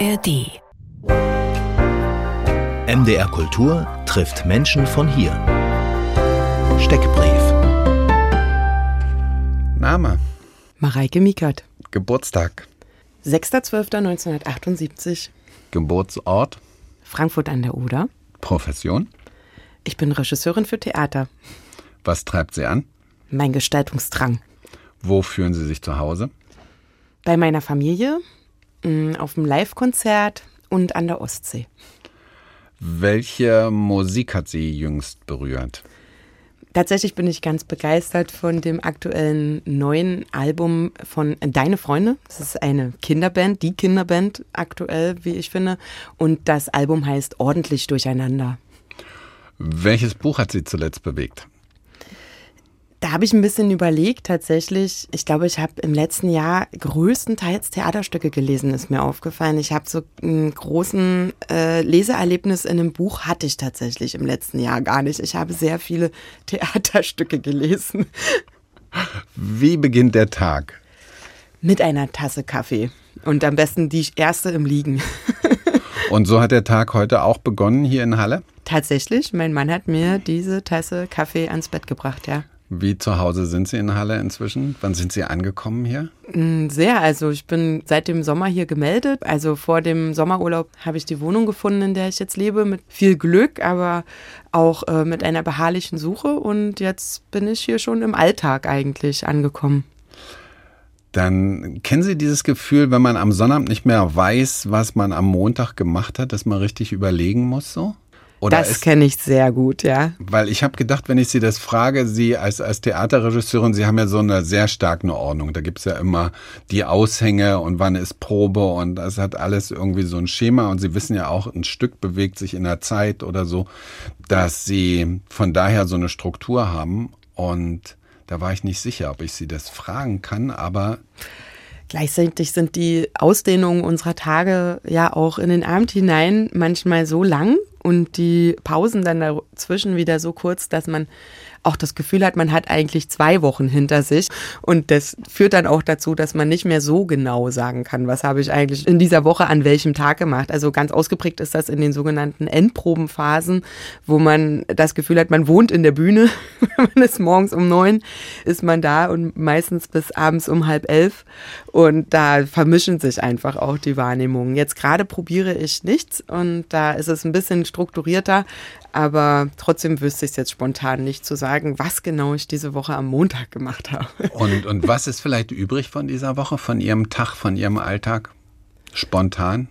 ARD. MDR Kultur trifft Menschen von hier. Steckbrief. Name, Mareike Miekert. Geburtstag, 6.12.1978, Geburtsort, Frankfurt an der Oder. Profession. Ich bin Regisseurin für Theater. Was treibt Sie an? Mein Gestaltungsdrang. Wo fühlen Sie sich zu Hause? Bei meiner Familie, auf dem Live-Konzert und an der Ostsee. Welche Musik hat Sie jüngst berührt? Tatsächlich bin ich ganz begeistert von dem aktuellen neuen Album von Deine Freunde. Das ist eine Kinderband, die Kinderband aktuell, wie ich finde. Und das Album heißt Ordentlich Durcheinander. Welches Buch hat Sie zuletzt bewegt? Da habe ich ein bisschen überlegt, tatsächlich. Ich glaube, ich habe im letzten Jahr größtenteils Theaterstücke gelesen, ist mir aufgefallen. Ich habe so einen großen äh, Leseerlebnis in einem Buch hatte ich tatsächlich im letzten Jahr gar nicht. Ich habe sehr viele Theaterstücke gelesen. Wie beginnt der Tag? Mit einer Tasse Kaffee. Und am besten die erste im Liegen. Und so hat der Tag heute auch begonnen hier in Halle? Tatsächlich, mein Mann hat mir diese Tasse Kaffee ans Bett gebracht, ja. Wie zu Hause sind Sie in Halle inzwischen? Wann sind Sie angekommen hier? Mm, Sehr, also ich bin seit dem Sommer hier gemeldet. Also vor dem Sommerurlaub habe ich die Wohnung gefunden, in der ich jetzt lebe, mit viel Glück, aber auch äh, mit einer beharrlichen Suche. Und jetzt bin ich hier schon im Alltag eigentlich angekommen. Dann kennen Sie dieses Gefühl, wenn man am Sonnabend nicht mehr weiß, was man am Montag gemacht hat, dass man richtig überlegen muss so? Oder das kenne ich sehr gut, ja. Weil ich habe gedacht, wenn ich Sie das frage, Sie als, als Theaterregisseurin, Sie haben ja so eine sehr starke Ordnung. Da gibt's ja immer die Aushänge und wann ist Probe und das hat alles irgendwie so ein Schema und Sie wissen ja auch, ein Stück bewegt sich in der Zeit oder so, dass Sie von daher so eine Struktur haben und da war ich nicht sicher, ob ich Sie das fragen kann, aber Gleichzeitig sind die Ausdehnungen unserer Tage ja auch in den Abend hinein manchmal so lang und die Pausen dann dazwischen wieder so kurz, dass man auch das Gefühl hat, man hat eigentlich zwei Wochen hinter sich. Und das führt dann auch dazu, dass man nicht mehr so genau sagen kann, was habe ich eigentlich in dieser Woche an welchem Tag gemacht. Also ganz ausgeprägt ist das in den sogenannten Endprobenphasen, wo man das Gefühl hat, man wohnt in der Bühne. man ist morgens um neun, ist man da und meistens bis abends um halb elf. Und da vermischen sich einfach auch die Wahrnehmungen. Jetzt gerade probiere ich nichts und da ist es ein bisschen strukturierter, aber trotzdem wüsste ich es jetzt spontan nicht zu sagen, was genau ich diese Woche am Montag gemacht habe. und, und was ist vielleicht übrig von dieser Woche, von Ihrem Tag, von Ihrem Alltag? Spontan?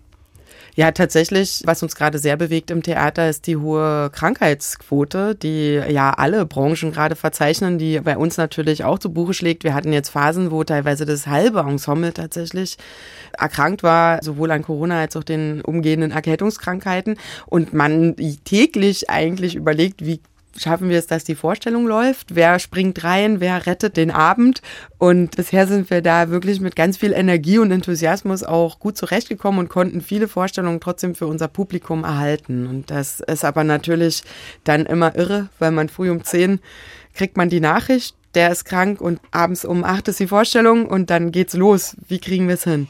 Ja, tatsächlich, was uns gerade sehr bewegt im Theater, ist die hohe Krankheitsquote, die ja alle Branchen gerade verzeichnen, die bei uns natürlich auch zu Buche schlägt. Wir hatten jetzt Phasen, wo teilweise das halbe Ensemble tatsächlich erkrankt war, sowohl an Corona als auch den umgehenden Erkältungskrankheiten. Und man täglich eigentlich überlegt, wie schaffen wir es, dass die Vorstellung läuft? Wer springt rein? Wer rettet den Abend? Und bisher sind wir da wirklich mit ganz viel Energie und Enthusiasmus auch gut zurechtgekommen und konnten viele Vorstellungen trotzdem für unser Publikum erhalten. Und das ist aber natürlich dann immer irre, weil man früh um 10 kriegt man die Nachricht, der ist krank und abends um 8 ist die Vorstellung und dann geht's los. Wie kriegen wir es hin?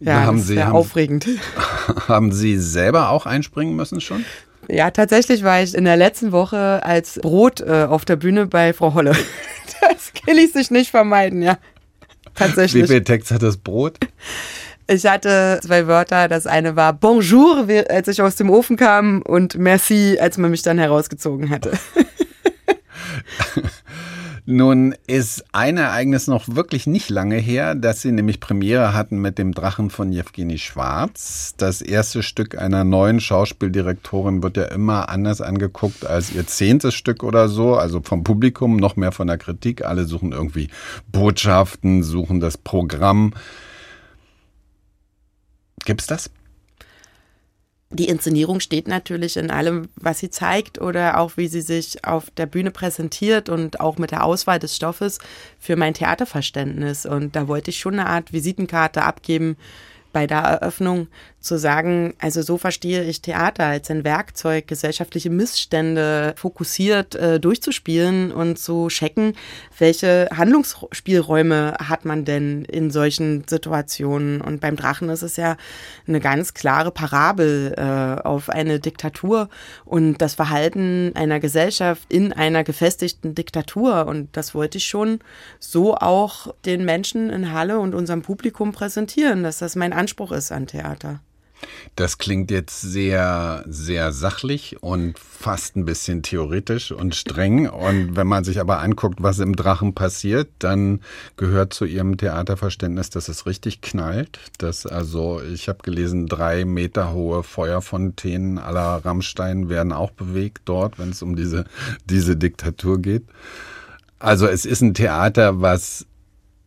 Ja, haben das ist Sie- sehr haben- aufregend. Haben Sie selber auch einspringen müssen schon? Ja, tatsächlich war ich in der letzten Woche als Brot äh, auf der Bühne bei Frau Holle. Das kann ich sich nicht vermeiden, ja. Wie Tatsächlich. viel Text hat das Brot? Ich hatte zwei Wörter. Das eine war Bonjour, wie- als ich aus dem Ofen kam, und Merci, als man mich dann herausgezogen hatte. Nun ist ein Ereignis noch wirklich nicht lange her, dass sie nämlich Premiere hatten mit dem Drachen von Jewgeni Schwarz. Das erste Stück einer neuen Schauspieldirektorin wird ja immer anders angeguckt als ihr zehntes Stück oder so, also vom Publikum, noch mehr von der Kritik. Alle suchen irgendwie Botschaften, suchen das Programm. Gibt's das? Die Inszenierung steht natürlich in allem, was sie zeigt oder auch wie sie sich auf der Bühne präsentiert und auch mit der Auswahl des Stoffes für mein Theaterverständnis. Und da wollte ich schon eine Art Visitenkarte abgeben, bei der Eröffnung zu sagen, also so verstehe ich Theater als ein Werkzeug, gesellschaftliche Missstände fokussiert äh, durchzuspielen und zu checken, welche Handlungsspielräume hat man denn in solchen Situationen. Und beim Drachen ist es ja eine ganz klare Parabel äh, auf eine Diktatur und das Verhalten einer Gesellschaft in einer gefestigten Diktatur. Und das wollte ich schon so auch den Menschen in Halle und unserem Publikum präsentieren, dass das mein Anspruch ist an Theater. Das klingt jetzt sehr, sehr sachlich und fast ein bisschen theoretisch und streng. Und wenn man sich aber anguckt, was im Drachen passiert, dann gehört zu ihrem Theaterverständnis, dass es richtig knallt. Dass also, ich habe gelesen, drei Meter hohe Feuerfontänen aller Rammstein werden auch bewegt dort, wenn es um diese, diese Diktatur geht. Also es ist ein Theater, was,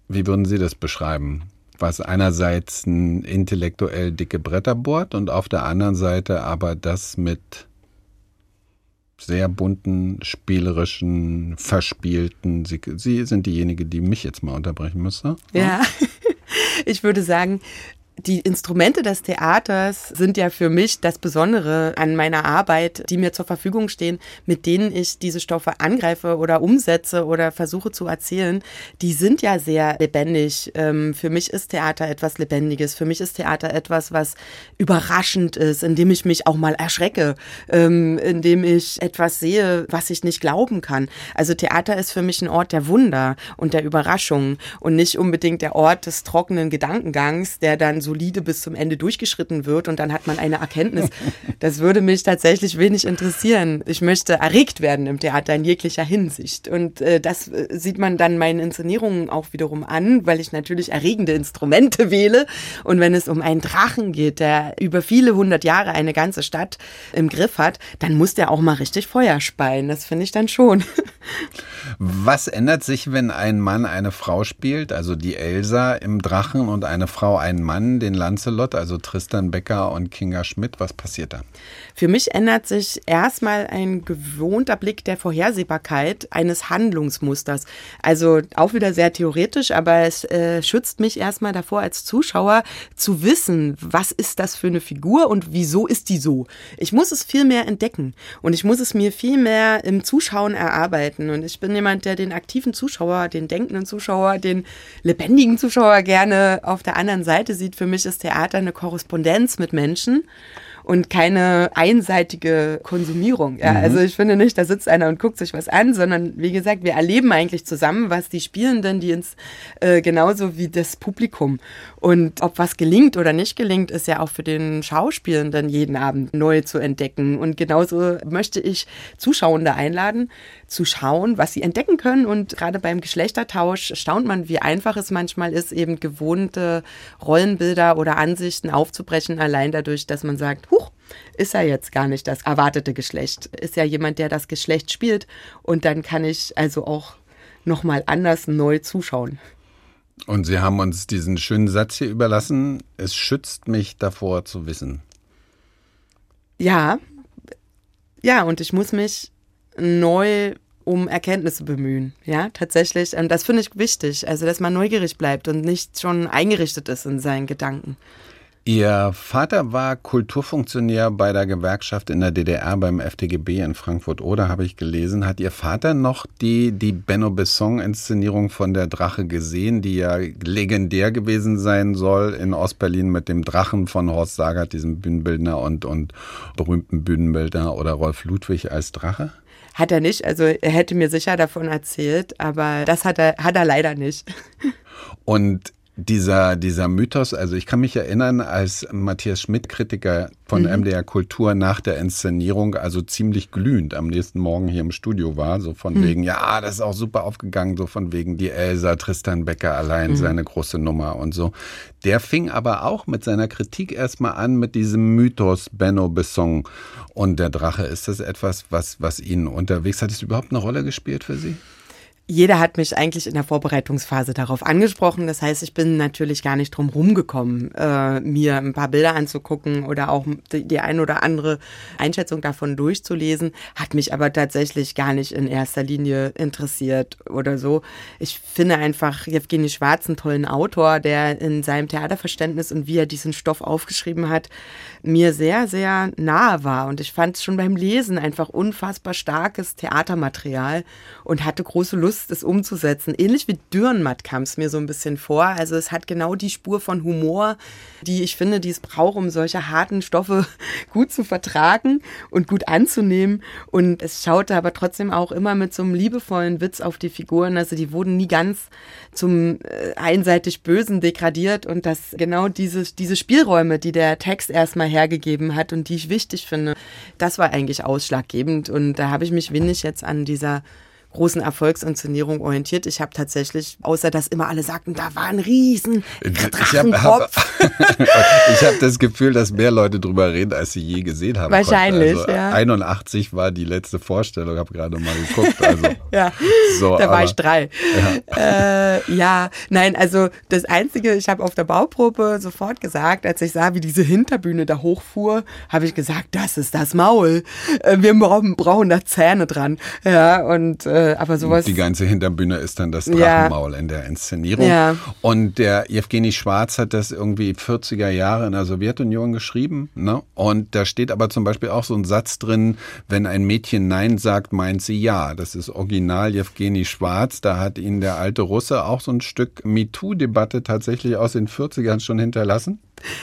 wie würden Sie das beschreiben? Was einerseits ein intellektuell dicke Bretter bohrt und auf der anderen Seite aber das mit sehr bunten, spielerischen, verspielten. Sie, Sie sind diejenige, die mich jetzt mal unterbrechen müsste. Ja, ich würde sagen, die Instrumente des Theaters sind ja für mich das Besondere an meiner Arbeit, die mir zur Verfügung stehen, mit denen ich diese Stoffe angreife oder umsetze oder versuche zu erzählen. Die sind ja sehr lebendig. Ähm, für mich ist Theater etwas Lebendiges. Für mich ist Theater etwas, was überraschend ist, indem ich mich auch mal erschrecke, ähm, indem ich etwas sehe, was ich nicht glauben kann. Also Theater ist für mich ein Ort der Wunder und der Überraschung und nicht unbedingt der Ort des trockenen Gedankengangs, der dann solide bis zum Ende durchgeschritten wird und dann hat man eine Erkenntnis. Das würde mich tatsächlich wenig interessieren. Ich möchte erregt werden im Theater in jeglicher Hinsicht. Und äh, das äh, sieht man dann meinen Inszenierungen auch wiederum an, weil ich natürlich erregende Instrumente wähle. Und wenn es um einen Drachen geht, der über viele hundert Jahre eine ganze Stadt im Griff hat, dann muss der auch mal richtig Feuer speien. Das finde ich dann schon. Was ändert sich, wenn ein Mann eine Frau spielt, also die Elsa im Drachen und eine Frau einen Mann, den Lancelot, also Tristan Becker und Kinga Schmidt? Was passiert da? Für mich ändert sich erstmal ein gewohnter Blick der Vorhersehbarkeit eines Handlungsmusters. Also auch wieder sehr theoretisch, aber es äh, schützt mich erstmal davor als Zuschauer zu wissen, was ist das für eine Figur und wieso ist die so. Ich muss es viel mehr entdecken und ich muss es mir viel mehr im Zuschauen erarbeiten. Und ich bin jemand, der den aktiven Zuschauer, den denkenden Zuschauer, den lebendigen Zuschauer gerne auf der anderen Seite sieht. Für mich ist Theater eine Korrespondenz mit Menschen und keine einseitige Konsumierung. Ja, mhm. also ich finde nicht, da sitzt einer und guckt sich was an, sondern wie gesagt, wir erleben eigentlich zusammen, was die Spielenden, die ins äh, genauso wie das Publikum. Und ob was gelingt oder nicht gelingt, ist ja auch für den Schauspielenden jeden Abend neu zu entdecken. Und genauso möchte ich Zuschauende einladen, zu schauen, was sie entdecken können. Und gerade beim Geschlechtertausch staunt man, wie einfach es manchmal ist, eben gewohnte Rollenbilder oder Ansichten aufzubrechen, allein dadurch, dass man sagt, huch, ist er jetzt gar nicht das erwartete Geschlecht. Ist ja jemand, der das Geschlecht spielt. Und dann kann ich also auch nochmal anders neu zuschauen. Und Sie haben uns diesen schönen Satz hier überlassen, es schützt mich davor zu wissen. Ja, ja, und ich muss mich neu um Erkenntnisse bemühen. Ja, tatsächlich. Und das finde ich wichtig. Also, dass man neugierig bleibt und nicht schon eingerichtet ist in seinen Gedanken. Ihr Vater war Kulturfunktionär bei der Gewerkschaft in der DDR beim FTGB in Frankfurt-Oder, habe ich gelesen. Hat Ihr Vater noch die, die Benno Besson-Inszenierung von der Drache gesehen, die ja legendär gewesen sein soll in Ostberlin mit dem Drachen von Horst Sagert, diesem Bühnenbildner und, und berühmten Bühnenbildner oder Rolf Ludwig als Drache? Hat er nicht. Also er hätte mir sicher davon erzählt, aber das hat er, hat er leider nicht. Und dieser, dieser Mythos, also ich kann mich erinnern, als Matthias Schmidt, Kritiker von mhm. MDR Kultur nach der Inszenierung, also ziemlich glühend am nächsten Morgen hier im Studio war, so von mhm. wegen, ja, das ist auch super aufgegangen, so von wegen die Elsa, Tristan Becker allein, mhm. seine große Nummer und so. Der fing aber auch mit seiner Kritik erstmal an mit diesem Mythos Benno Besson und der Drache. Ist das etwas, was, was Ihnen unterwegs hat? Ist überhaupt eine Rolle gespielt für Sie? Jeder hat mich eigentlich in der Vorbereitungsphase darauf angesprochen. Das heißt, ich bin natürlich gar nicht drum rumgekommen, äh, mir ein paar Bilder anzugucken oder auch die, die ein oder andere Einschätzung davon durchzulesen. Hat mich aber tatsächlich gar nicht in erster Linie interessiert oder so. Ich finde einfach Jewgeni Schwarz einen tollen Autor, der in seinem Theaterverständnis und wie er diesen Stoff aufgeschrieben hat, mir sehr, sehr nahe war. Und ich fand es schon beim Lesen einfach unfassbar starkes Theatermaterial und hatte große Lust, es umzusetzen. Ähnlich wie Dürrenmatt kam es mir so ein bisschen vor. Also es hat genau die Spur von Humor, die ich finde, die es braucht, um solche harten Stoffe gut zu vertragen und gut anzunehmen. Und es schaute aber trotzdem auch immer mit so einem liebevollen Witz auf die Figuren. Also die wurden nie ganz zum äh, einseitig Bösen degradiert und dass genau diese, diese Spielräume, die der Text erstmal hergegeben hat und die ich wichtig finde, das war eigentlich ausschlaggebend. Und da habe ich mich wenig jetzt an dieser großen Erfolgsinszenierung orientiert. Ich habe tatsächlich, außer dass immer alle sagten, da war ein riesen Drachenkopf. Ich habe hab das Gefühl, dass mehr Leute drüber reden, als sie je gesehen haben. Wahrscheinlich, also, ja. 81 war die letzte Vorstellung, habe gerade mal geguckt. Also, ja, so, da war ich drei. Ja. Äh, ja, nein, also das Einzige, ich habe auf der Bauprobe sofort gesagt, als ich sah, wie diese Hinterbühne da hochfuhr, habe ich gesagt, das ist das Maul. Äh, wir brauchen, brauchen da Zähne dran. Ja, und äh, äh, aber sowas. Die ganze Hinterbühne ist dann das Drachenmaul ja. in der Inszenierung. Ja. Und der Evgeny Schwarz hat das irgendwie 40er Jahre in der Sowjetunion geschrieben. Ne? Und da steht aber zum Beispiel auch so ein Satz drin, wenn ein Mädchen Nein sagt, meint sie Ja. Das ist original Evgeny Schwarz. Da hat ihn der alte Russe auch so ein Stück MeToo-Debatte tatsächlich aus den 40ern schon hinterlassen.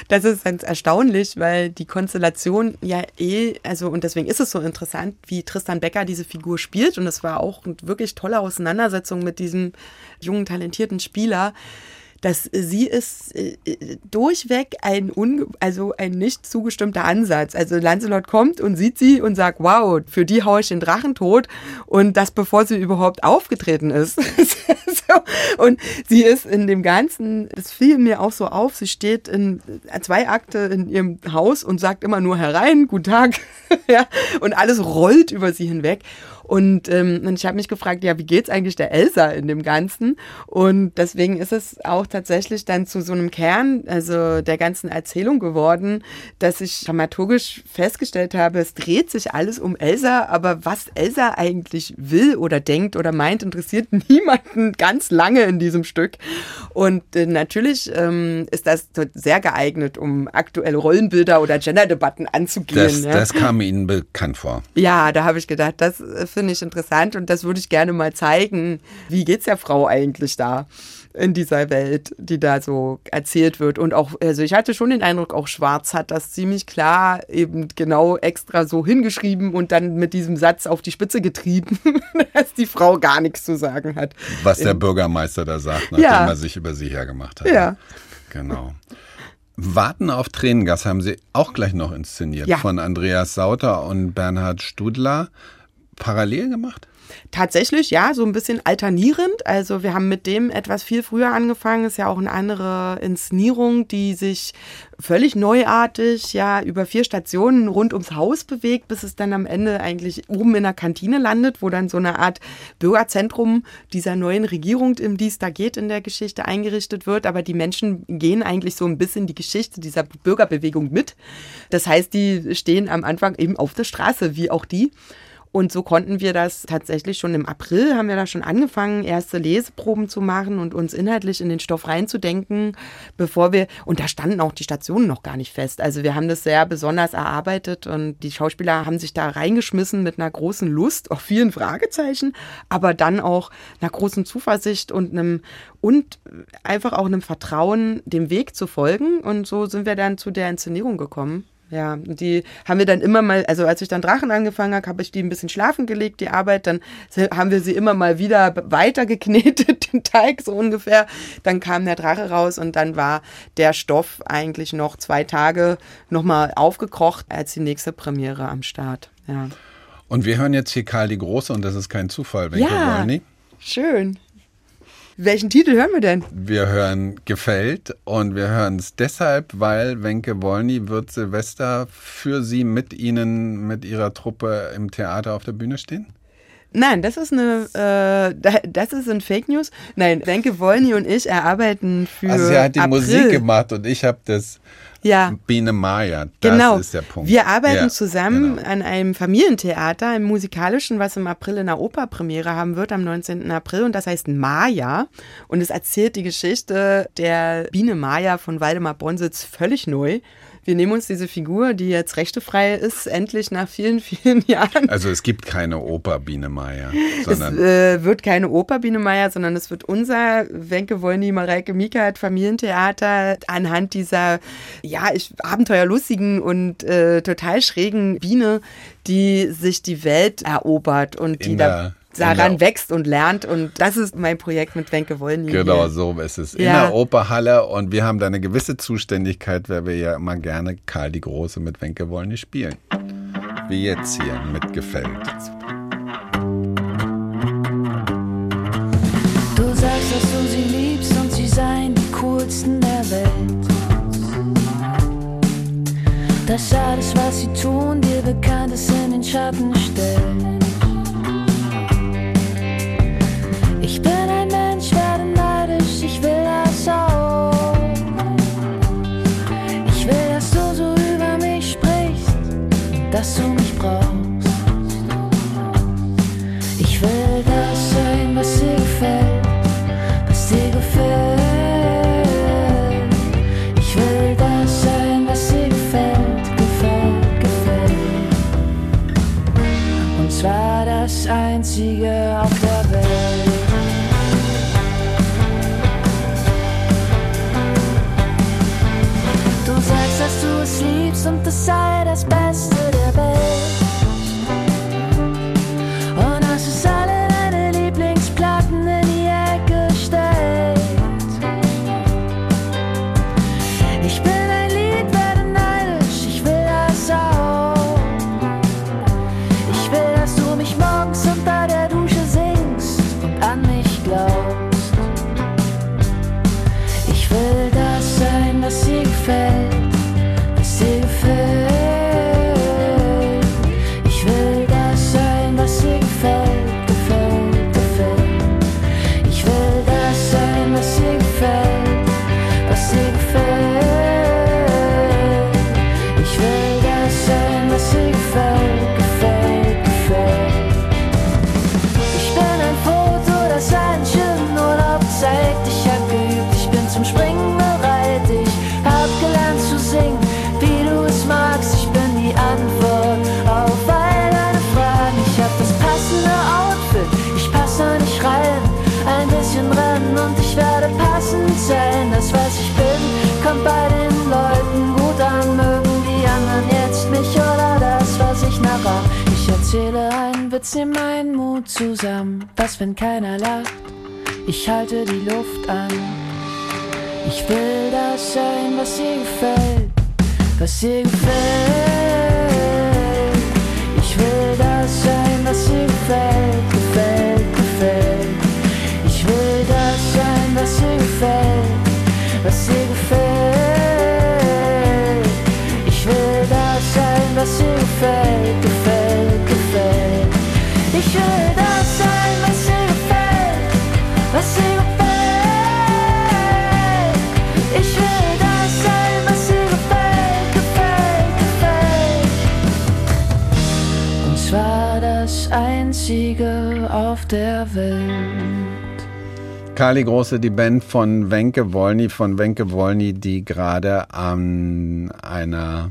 Das ist ganz erstaunlich, weil die Konstellation ja eh, also und deswegen ist es so interessant, wie Tristan Becker diese Figur spielt. Und es war auch eine wirklich tolle Auseinandersetzung mit diesem jungen, talentierten Spieler dass sie ist äh, durchweg ein, un, also ein nicht zugestimmter Ansatz. Also Lancelot kommt und sieht sie und sagt, wow, für die haue ich den Drachen tot und das bevor sie überhaupt aufgetreten ist. so. Und sie ist in dem Ganzen, es fiel mir auch so auf, sie steht in zwei Akte in ihrem Haus und sagt immer nur herein, guten Tag, ja, und alles rollt über sie hinweg. Und, ähm, und ich habe mich gefragt, ja, wie geht's eigentlich der Elsa in dem Ganzen? Und deswegen ist es auch tatsächlich dann zu so einem Kern, also der ganzen Erzählung geworden, dass ich dramaturgisch festgestellt habe, es dreht sich alles um Elsa, aber was Elsa eigentlich will oder denkt oder meint, interessiert niemanden ganz lange in diesem Stück. Und äh, natürlich ähm, ist das sehr geeignet, um aktuelle Rollenbilder oder Genderdebatten anzugehen. Das, ja. das kam Ihnen bekannt vor. Ja, da habe ich gedacht, das äh, finde ich interessant und das würde ich gerne mal zeigen. Wie geht es der Frau eigentlich da? in dieser Welt, die da so erzählt wird. Und auch, also ich hatte schon den Eindruck, auch Schwarz hat das ziemlich klar eben genau extra so hingeschrieben und dann mit diesem Satz auf die Spitze getrieben, dass die Frau gar nichts zu sagen hat. Was der Bürgermeister da sagt, nachdem ja. er sich über sie hergemacht hat. Ja. Genau. Warten auf Tränengas haben Sie auch gleich noch inszeniert ja. von Andreas Sauter und Bernhard Studler parallel gemacht? Tatsächlich, ja, so ein bisschen alternierend. Also wir haben mit dem etwas viel früher angefangen. Ist ja auch eine andere Inszenierung, die sich völlig neuartig, ja, über vier Stationen rund ums Haus bewegt, bis es dann am Ende eigentlich oben in der Kantine landet, wo dann so eine Art Bürgerzentrum dieser neuen Regierung, um die es da geht in der Geschichte, eingerichtet wird. Aber die Menschen gehen eigentlich so ein bisschen die Geschichte dieser Bürgerbewegung mit. Das heißt, die stehen am Anfang eben auf der Straße, wie auch die. Und so konnten wir das tatsächlich schon im April, haben wir da schon angefangen, erste Leseproben zu machen und uns inhaltlich in den Stoff reinzudenken, bevor wir, und da standen auch die Stationen noch gar nicht fest. Also wir haben das sehr besonders erarbeitet und die Schauspieler haben sich da reingeschmissen mit einer großen Lust, auch vielen Fragezeichen, aber dann auch einer großen Zuversicht und einem, und einfach auch einem Vertrauen, dem Weg zu folgen. Und so sind wir dann zu der Inszenierung gekommen. Ja, die haben wir dann immer mal, also als ich dann Drachen angefangen habe, habe ich die ein bisschen schlafen gelegt, die Arbeit. Dann haben wir sie immer mal wieder weiter geknetet, den Teig so ungefähr. Dann kam der Drache raus und dann war der Stoff eigentlich noch zwei Tage nochmal aufgekocht als die nächste Premiere am Start. Ja. Und wir hören jetzt hier Karl die Große und das ist kein Zufall, Wenke ja, Wolny. Schön. Welchen Titel hören wir denn? Wir hören Gefällt und wir hören es deshalb, weil Wenke Wolny wird Silvester für Sie mit Ihnen, mit Ihrer Truppe im Theater auf der Bühne stehen? Nein, das ist eine, äh, das ist ein Fake News. Nein, Wenke Wolny und ich erarbeiten für Also sie hat die April. Musik gemacht und ich habe das Ja, Biene Maya. Das genau. ist der Punkt. Wir arbeiten Ja, zusammen genau. an einem Familientheater, einem musikalischen, was im April in der Operpremiere haben wird, am 19. April. Und das heißt Maya. Und es erzählt die Geschichte der Biene Maya von Waldemar Bonsitz völlig neu. Wir nehmen uns diese Figur, die jetzt rechtefrei ist, endlich nach vielen, vielen Jahren. Also es gibt keine Oper Biene Maya, Es äh, wird keine Oper Biene Meier, sondern es wird unser Wenke Wollny, Mareike Miekert Familientheater anhand dieser, ja, ich, abenteuerlustigen und äh, total schrägen Biene, die sich die Welt erobert und die In da der- daran in der- wächst und lernt. Und das ist mein Projekt mit Wenke Wollny. Genau, hier. so ist es. In Ja. der Operhalle und wir haben da eine gewisse Zuständigkeit, weil wir ja immer gerne Karl die Große mit Wenke wollen nicht spielen. Wie jetzt hier mit gefällt. Du sagst, dass du sie liebst und sie seien die coolsten der Welt. Dass alles, was sie tun, dir bekannt ist, in den Schatten stellt. Einzige auf der Welt. Karl die Große, die Band von Wenke Wolny, von Wenke Wolny, die gerade an einer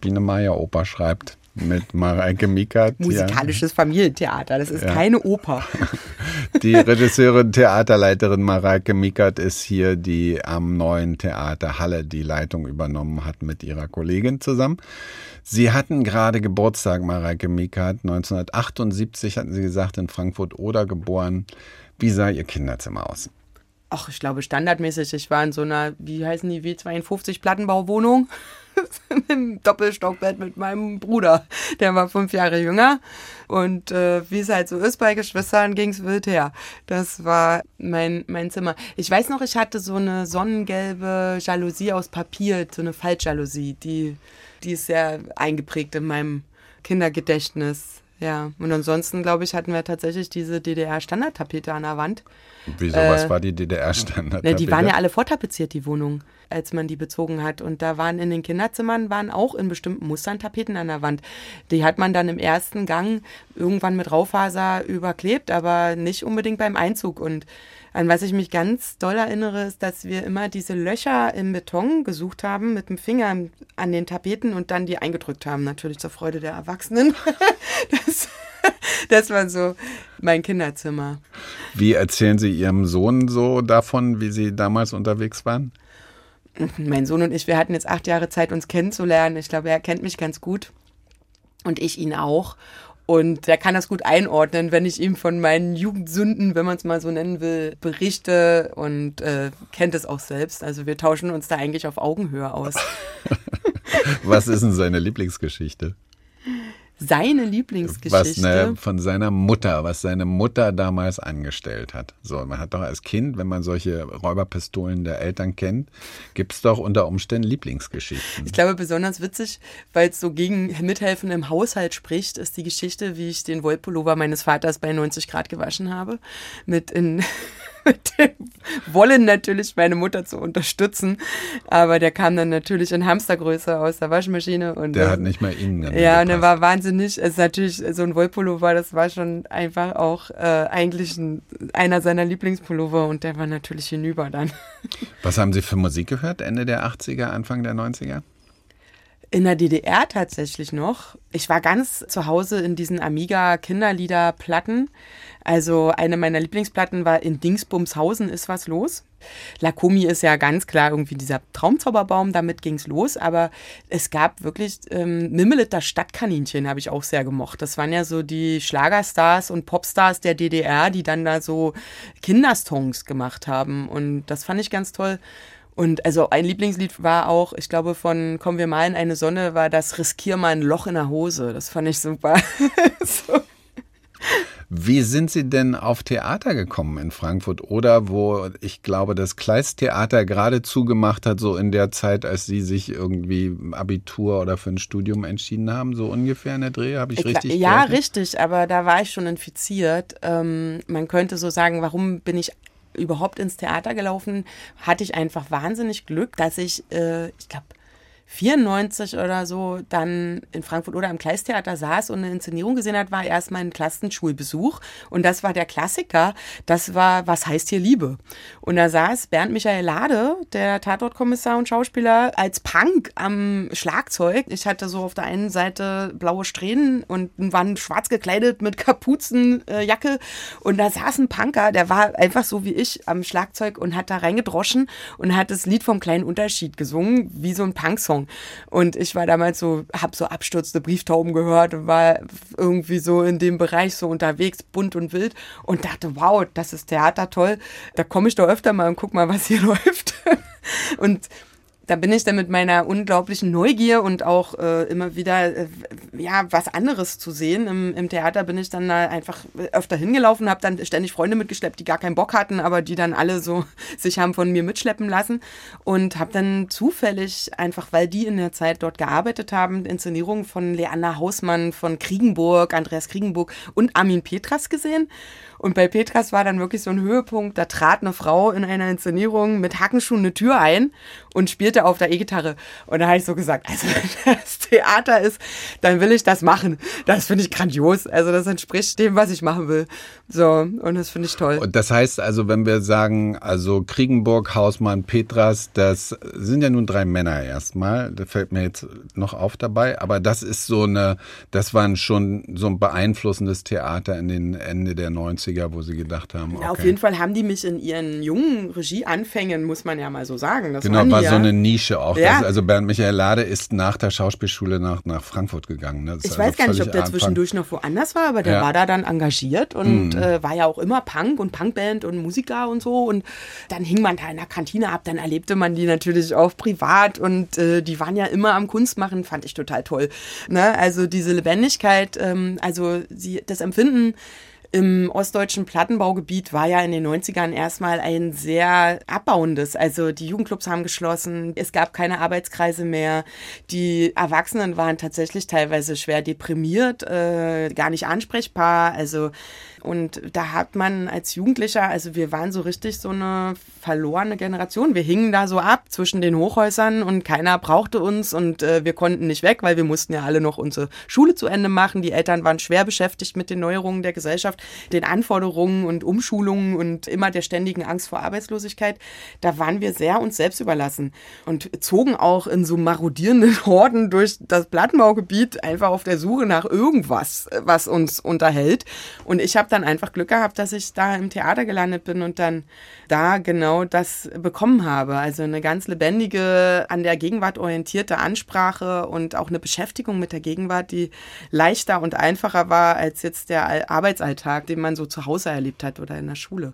Biene Maya Oper schreibt mit Mareike Miekert. Musikalisches Familientheater, das ist Ja. keine Oper. Die Regisseurin, Theaterleiterin Mareike Miekert ist hier, die am neuen Theater Halle die Leitung übernommen hat mit ihrer Kollegin zusammen. Sie hatten gerade Geburtstag, Mareike Miekert. 1978 hatten sie gesagt, in Frankfurt-Oder geboren. Wie sah ihr Kinderzimmer aus? Ach, ich glaube standardmäßig. Ich war in so einer, wie heißen die, W52 Plattenbauwohnung. Im Doppelstockbett mit meinem Bruder. Der war fünf Jahre jünger. Und äh, wie es halt so ist bei Geschwistern, ging's wild her. Das war mein, mein Zimmer. Ich weiß noch, ich hatte so eine sonnengelbe Jalousie aus Papier, so eine Faltjalousie. Die, die ist sehr eingeprägt in meinem Kindergedächtnis. Ja, und ansonsten, glaube ich, hatten wir tatsächlich diese DDR-Standardtapete an der Wand. Wieso, was war die DDR-Standard? Ne, die waren ja alle vortapeziert, die Wohnungen, als man die bezogen hat. Und da waren in den Kinderzimmern waren auch in bestimmten Mustern Tapeten an der Wand. Die hat man dann im ersten Gang irgendwann mit Raufaser überklebt, aber nicht unbedingt beim Einzug. Und an was ich mich ganz doll erinnere, ist, dass wir immer diese Löcher im Beton gesucht haben mit dem Finger an den Tapeten und dann die eingedrückt haben. Natürlich zur Freude der Erwachsenen. Das, das war so mein Kinderzimmer. Wie erzählen Sie Ihrem Sohn so davon, wie Sie damals unterwegs waren? Mein Sohn und ich, wir hatten jetzt acht Jahre Zeit, uns kennenzulernen. Ich glaube, er kennt mich ganz gut und ich ihn auch. Und der kann das gut einordnen, wenn ich ihm von meinen Jugendsünden, wenn man es mal so nennen will, berichte und äh, kennt es auch selbst. Also wir tauschen uns da eigentlich auf Augenhöhe aus. Was ist denn seine Lieblingsgeschichte? Seine Lieblingsgeschichte. Was ne, von seiner Mutter, was seine Mutter damals angestellt hat. So, man hat doch als Kind, wenn man solche Räuberpistolen der Eltern kennt, gibt es doch unter Umständen Lieblingsgeschichten. Ich glaube, besonders witzig, weil es so gegen Mithelfen im Haushalt spricht, ist die Geschichte, wie ich den Wollpullover meines Vaters bei 90 Grad gewaschen habe. Mit in mit dem Wollen natürlich meine Mutter zu unterstützen. Aber der kam dann natürlich in Hamstergröße aus der Waschmaschine. Und der hat nicht mal dann Ja, und er war wahnsinnig. Es ist natürlich so ein Wollpullover, das war schon einfach auch äh, eigentlich ein, einer seiner Lieblingspullover und der war natürlich hinüber dann. Was haben Sie für Musik gehört? Ende der 80er, Anfang der 90er? In der DDR tatsächlich noch. Ich war ganz zu Hause in diesen Amiga-Kinderlieder-Platten. Also eine meiner Lieblingsplatten war in Dingsbumshausen ist was los. Lakomi ist ja ganz klar irgendwie dieser Traumzauberbaum, damit ging's los, aber es gab wirklich ähm, Stadtkaninchen habe ich auch sehr gemocht. Das waren ja so die Schlagerstars und Popstars der DDR, die dann da so Kinderstongs gemacht haben und das fand ich ganz toll. Und also ein Lieblingslied war auch, ich glaube, von Kommen wir mal in eine Sonne, war das Riskier mal ein Loch in der Hose. Das fand ich super. so. Wie sind Sie denn auf Theater gekommen in Frankfurt oder wo ich glaube, das Kleist-Theater gerade zugemacht hat, so in der Zeit, als Sie sich irgendwie Abitur oder für ein Studium entschieden haben, so ungefähr in der Dreh? Habe ich, ich richtig Ja, gerechnet? richtig, aber da war ich schon infiziert. Ähm, man könnte so sagen, warum bin ich überhaupt ins Theater gelaufen? Hatte ich einfach wahnsinnig Glück, dass ich, äh, ich glaube, 94 oder so dann in Frankfurt oder am Kleistheater saß und eine Inszenierung gesehen hat, war erstmal ein Klassenschulbesuch. Und das war der Klassiker. Das war Was heißt hier Liebe? Und da saß Bernd Michael Lade, der Tatortkommissar und Schauspieler, als Punk am Schlagzeug. Ich hatte so auf der einen Seite blaue Strähnen und waren schwarz gekleidet mit Kapuzenjacke. Äh, und da saß ein Punker, der war einfach so wie ich am Schlagzeug und hat da reingedroschen und hat das Lied vom kleinen Unterschied gesungen, wie so ein Punksong. Song. Und ich war damals so, hab so abstürzende Brieftauben gehört und war irgendwie so in dem Bereich so unterwegs, bunt und wild und dachte, wow, das ist Theater toll. Da komme ich doch öfter mal und guck mal, was hier läuft. und da bin ich dann mit meiner unglaublichen Neugier und auch äh, immer wieder äh, ja was anderes zu sehen. Im, Im, Theater bin ich dann da einfach öfter hingelaufen, habe dann ständig Freunde mitgeschleppt, die gar keinen Bock hatten, aber die dann alle so sich haben von mir mitschleppen lassen und habe dann zufällig einfach, weil die in der Zeit dort gearbeitet haben, Inszenierungen von Leander Hausmann, von Kriegenburg, Andreas Kriegenburg und Armin Petras gesehen und bei Petras war dann wirklich so ein Höhepunkt, da trat eine Frau in einer Inszenierung mit Hackenschuhen eine Tür ein und spielte auf der E-Gitarre. Und da habe ich so gesagt, also wenn das Theater ist, dann will ich das machen. Das finde ich grandios. Also das entspricht dem, was ich machen will. So, und das finde ich toll. Und das heißt also, wenn wir sagen, also Kriegenburg, Hausmann, Petras, das sind ja nun drei Männer erstmal. Das fällt mir jetzt noch auf dabei. Aber das ist so eine, das waren schon so ein beeinflussendes Theater in den Ende der 90er, wo sie gedacht haben. Okay. Ja, auf jeden Fall haben die mich in ihren jungen Regieanfängen, muss man ja mal so sagen. Das genau, war ja. so eine Nische auch. Ja. Das, also Bernd Michael Lade ist nach der Schauspielschule nach, nach Frankfurt gegangen. Ne? Ich also weiß gar nicht, ob der Anfang. zwischendurch noch woanders war, aber der ja. war da dann engagiert und mhm. äh, war ja auch immer Punk und Punkband und Musiker und so. Und dann hing man da in der Kantine ab, dann erlebte man die natürlich auch privat und äh, die waren ja immer am Kunstmachen, fand ich total toll. Ne? Also diese Lebendigkeit, ähm, also sie, das Empfinden, im ostdeutschen Plattenbaugebiet war ja in den 90ern erstmal ein sehr abbauendes. Also die Jugendclubs haben geschlossen, es gab keine Arbeitskreise mehr, die Erwachsenen waren tatsächlich teilweise schwer deprimiert, äh, gar nicht ansprechbar. Also und da hat man als Jugendlicher, also wir waren so richtig so eine verlorene Generation. Wir hingen da so ab zwischen den Hochhäusern und keiner brauchte uns und äh, wir konnten nicht weg, weil wir mussten ja alle noch unsere Schule zu Ende machen. Die Eltern waren schwer beschäftigt mit den Neuerungen der Gesellschaft, den Anforderungen und Umschulungen und immer der ständigen Angst vor Arbeitslosigkeit. Da waren wir sehr uns selbst überlassen und zogen auch in so marodierenden Horden durch das Plattenbaugebiet einfach auf der Suche nach irgendwas, was uns unterhält. Und ich habe da dann einfach Glück gehabt, dass ich da im Theater gelandet bin und dann da genau das bekommen habe. Also eine ganz lebendige, an der Gegenwart orientierte Ansprache und auch eine Beschäftigung mit der Gegenwart, die leichter und einfacher war als jetzt der Arbeitsalltag, den man so zu Hause erlebt hat oder in der Schule.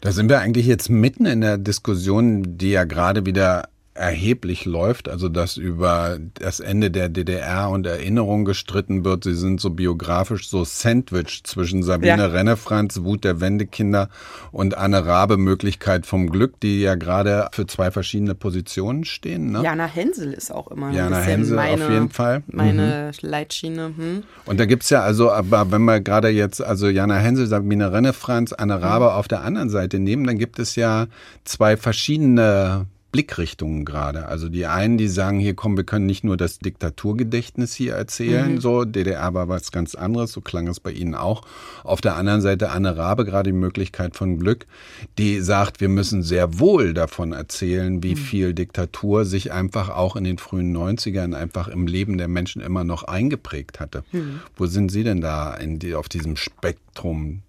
Da sind wir eigentlich jetzt mitten in der Diskussion, die ja gerade wieder erheblich läuft, also dass über das Ende der DDR und Erinnerung gestritten wird. Sie sind so biografisch so Sandwich zwischen Sabine ja. Rennefranz, Wut der Wendekinder und Anne Rabe, Möglichkeit vom Glück, die ja gerade für zwei verschiedene Positionen stehen. Ne? Jana Hensel ist auch immer Jana Hensel meine, auf jeden Fall. Meine mhm. Leitschiene. Hm. Und da gibt's ja also, aber wenn wir gerade jetzt, also Jana Hensel, Sabine Rennefranz, Anne Rabe mhm. auf der anderen Seite nehmen, dann gibt es ja zwei verschiedene Blickrichtungen gerade. Also die einen, die sagen, hier komm, wir können nicht nur das Diktaturgedächtnis hier erzählen, mhm. so DDR war was ganz anderes, so klang es bei Ihnen auch. Auf der anderen Seite Anne Rabe, gerade die Möglichkeit von Glück, die sagt, wir müssen sehr wohl davon erzählen, wie mhm. viel Diktatur sich einfach auch in den frühen 90ern einfach im Leben der Menschen immer noch eingeprägt hatte. Mhm. Wo sind Sie denn da in die, auf diesem Spektrum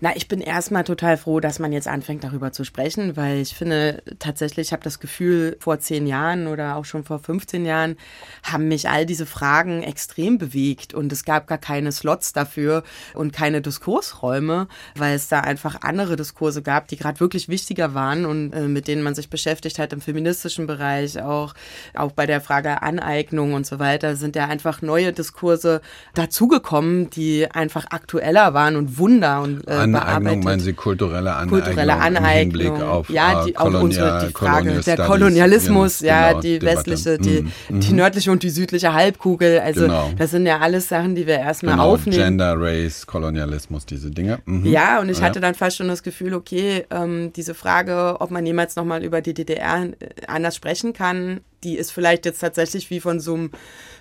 na, ich bin erstmal total froh, dass man jetzt anfängt, darüber zu sprechen, weil ich finde tatsächlich, ich habe das Gefühl, vor zehn Jahren oder auch schon vor 15 Jahren haben mich all diese Fragen extrem bewegt und es gab gar keine Slots dafür und keine Diskursräume, weil es da einfach andere Diskurse gab, die gerade wirklich wichtiger waren und äh, mit denen man sich beschäftigt hat im feministischen Bereich, auch, auch bei der Frage Aneignung und so weiter, sind ja einfach neue Diskurse dazugekommen, die einfach aktueller waren und Wunder und äh, Aneignung, meinen Sie kulturelle Aneignung? Kulturelle Aneignung. auf ja, die, auch unsere, die Frage der Kolonialismus, ja, genau, die Debatte. westliche, die, mhm. die nördliche und die südliche Halbkugel. Also genau. das sind ja alles Sachen, die wir erstmal genau, aufnehmen. Gender, Race, Kolonialismus, diese Dinge. Mhm. Ja, und ich hatte dann fast schon das Gefühl, okay, ähm, diese Frage, ob man jemals nochmal über die DDR äh, anders sprechen kann, die ist vielleicht jetzt tatsächlich wie von so einem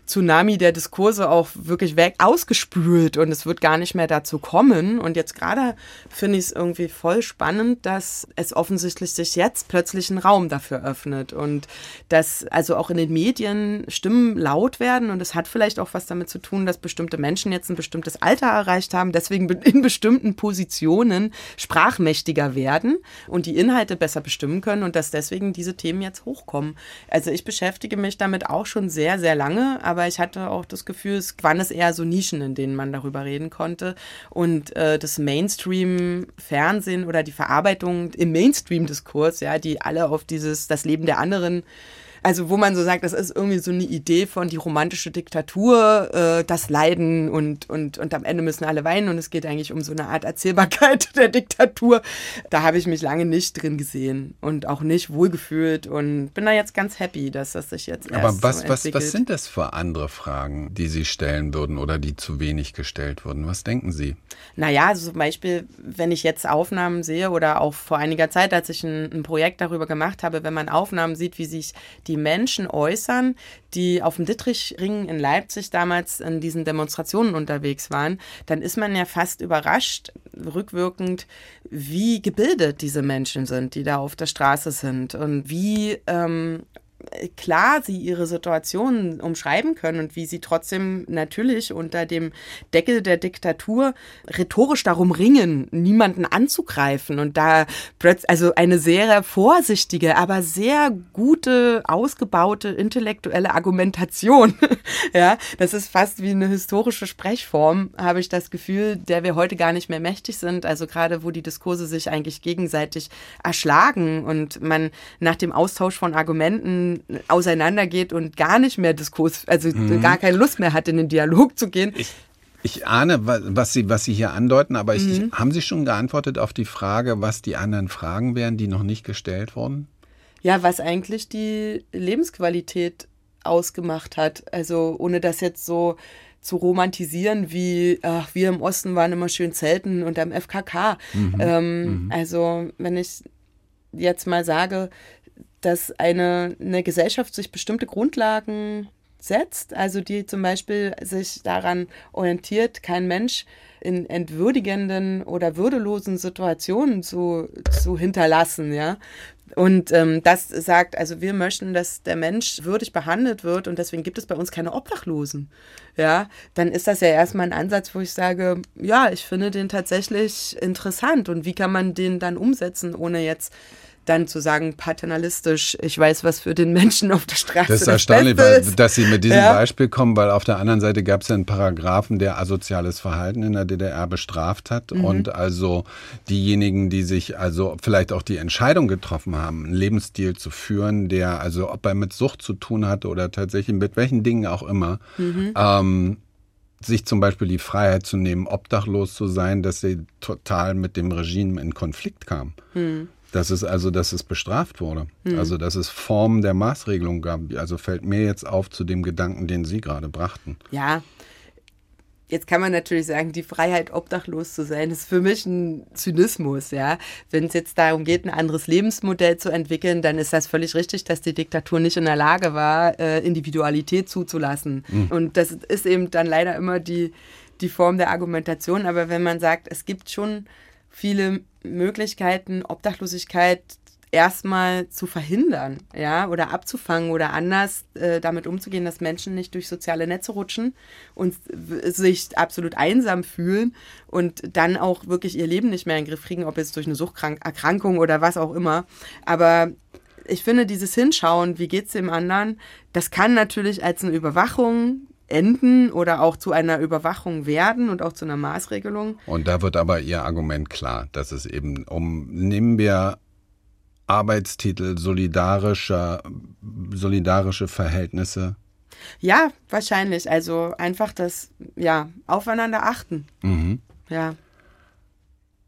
Tsunami der Diskurse auch wirklich weg ausgespült und es wird gar nicht mehr dazu kommen. Und jetzt gerade finde ich es irgendwie voll spannend, dass es offensichtlich sich jetzt plötzlich ein Raum dafür öffnet und dass also auch in den Medien Stimmen laut werden und es hat vielleicht auch was damit zu tun, dass bestimmte Menschen jetzt ein bestimmtes Alter erreicht haben, deswegen in bestimmten Positionen sprachmächtiger werden und die Inhalte besser bestimmen können und dass deswegen diese Themen jetzt hochkommen. Also ich beschäftige mich damit auch schon sehr, sehr lange, aber ich hatte auch das Gefühl, es waren es eher so Nischen, in denen man darüber reden konnte. Und äh, das Mainstream-Fernsehen oder die Verarbeitung im Mainstream-Diskurs, ja, die alle auf dieses, das Leben der anderen also wo man so sagt, das ist irgendwie so eine Idee von die romantische Diktatur, äh, das Leiden und, und, und am Ende müssen alle weinen und es geht eigentlich um so eine Art Erzählbarkeit der Diktatur. Da habe ich mich lange nicht drin gesehen und auch nicht wohlgefühlt und bin da jetzt ganz happy, dass das sich jetzt erst Aber was, so was, was sind das für andere Fragen, die Sie stellen würden oder die zu wenig gestellt wurden? Was denken Sie? Naja, also zum Beispiel, wenn ich jetzt Aufnahmen sehe oder auch vor einiger Zeit, als ich ein, ein Projekt darüber gemacht habe, wenn man Aufnahmen sieht, wie sich die die Menschen äußern, die auf dem Dittrichring in Leipzig damals in diesen Demonstrationen unterwegs waren, dann ist man ja fast überrascht, rückwirkend, wie gebildet diese Menschen sind, die da auf der Straße sind. Und wie ähm, klar sie ihre Situation umschreiben können und wie sie trotzdem natürlich unter dem Deckel der Diktatur rhetorisch darum ringen, niemanden anzugreifen und da also eine sehr vorsichtige, aber sehr gute, ausgebaute intellektuelle Argumentation. ja, das ist fast wie eine historische Sprechform, habe ich das Gefühl, der wir heute gar nicht mehr mächtig sind. Also gerade wo die Diskurse sich eigentlich gegenseitig erschlagen und man nach dem Austausch von Argumenten auseinandergeht und gar nicht mehr Diskurs, also mhm. gar keine Lust mehr hat, in den Dialog zu gehen. Ich Ich ahne, wa- was Sie, was Sie hier andeuten, aber ich, Mhm. haben Sie schon geantwortet auf die Frage, was die anderen Fragen wären, die noch nicht gestellt wurden? Ja, was eigentlich die Lebensqualität ausgemacht hat. Also ohne das jetzt so zu romantisieren, wie ach, wir im Osten waren immer schön zelten und am FKK. Ähm, Also wenn ich jetzt mal sage, dass eine, eine Gesellschaft sich bestimmte Grundlagen setzt, also die zum Beispiel sich daran orientiert, kein Mensch in entwürdigenden oder würdelosen Situationen zu, zu hinterlassen, ja. Und ähm, das sagt, also wir möchten, dass der Mensch würdig behandelt wird und deswegen gibt es bei uns keine Obdachlosen. Ja, dann ist das ja erstmal ein Ansatz, wo ich sage, ja, ich finde den tatsächlich interessant und wie kann man den dann umsetzen, ohne jetzt dann zu sagen, paternalistisch, ich weiß, was für den Menschen auf der Straße Das ist erstaunlich, Beste weil, dass Sie mit diesem Ja. Beispiel kommen, weil auf der anderen Seite gab es ja einen Paragraphen, der asoziales Verhalten in der DDR bestraft hat. Mhm. Und also diejenigen, die sich also vielleicht auch die Entscheidung getroffen haben, einen Lebensstil zu führen, der also ob er mit Sucht zu tun hatte oder tatsächlich mit welchen Dingen auch immer, Mhm. ähm, sich zum Beispiel die Freiheit zu nehmen, obdachlos zu sein, dass sie total mit dem Regime in Konflikt kam. Dass es also, dass es bestraft wurde. Also, dass es Formen der Maßregelung gab. Also fällt mir jetzt auf zu dem Gedanken, den Sie gerade brachten. Ja, jetzt kann man natürlich sagen, die Freiheit, obdachlos zu sein, ist für mich ein Zynismus, ja. Wenn es jetzt darum geht, ein anderes Lebensmodell zu entwickeln, dann ist das völlig richtig, dass die Diktatur nicht in der Lage war, äh, Individualität zuzulassen. Und das ist eben dann leider immer die, die Form der Argumentation. Aber wenn man sagt, es gibt schon viele Möglichkeiten, Obdachlosigkeit erstmal zu verhindern, ja, oder abzufangen oder anders äh, damit umzugehen, dass Menschen nicht durch soziale Netze rutschen und sich absolut einsam fühlen und dann auch wirklich ihr Leben nicht mehr in den Griff kriegen, ob jetzt durch eine Suchterkrankung oder was auch immer. Aber ich finde, dieses Hinschauen, wie geht's dem anderen, das kann natürlich als eine Überwachung enden oder auch zu einer Überwachung werden und auch zu einer Maßregelung. Und da wird aber Ihr Argument klar, dass es eben um, nehmen wir Arbeitstitel solidarischer, solidarische Verhältnisse. Ja, wahrscheinlich. Also einfach das, ja, aufeinander achten. Mhm. Ja,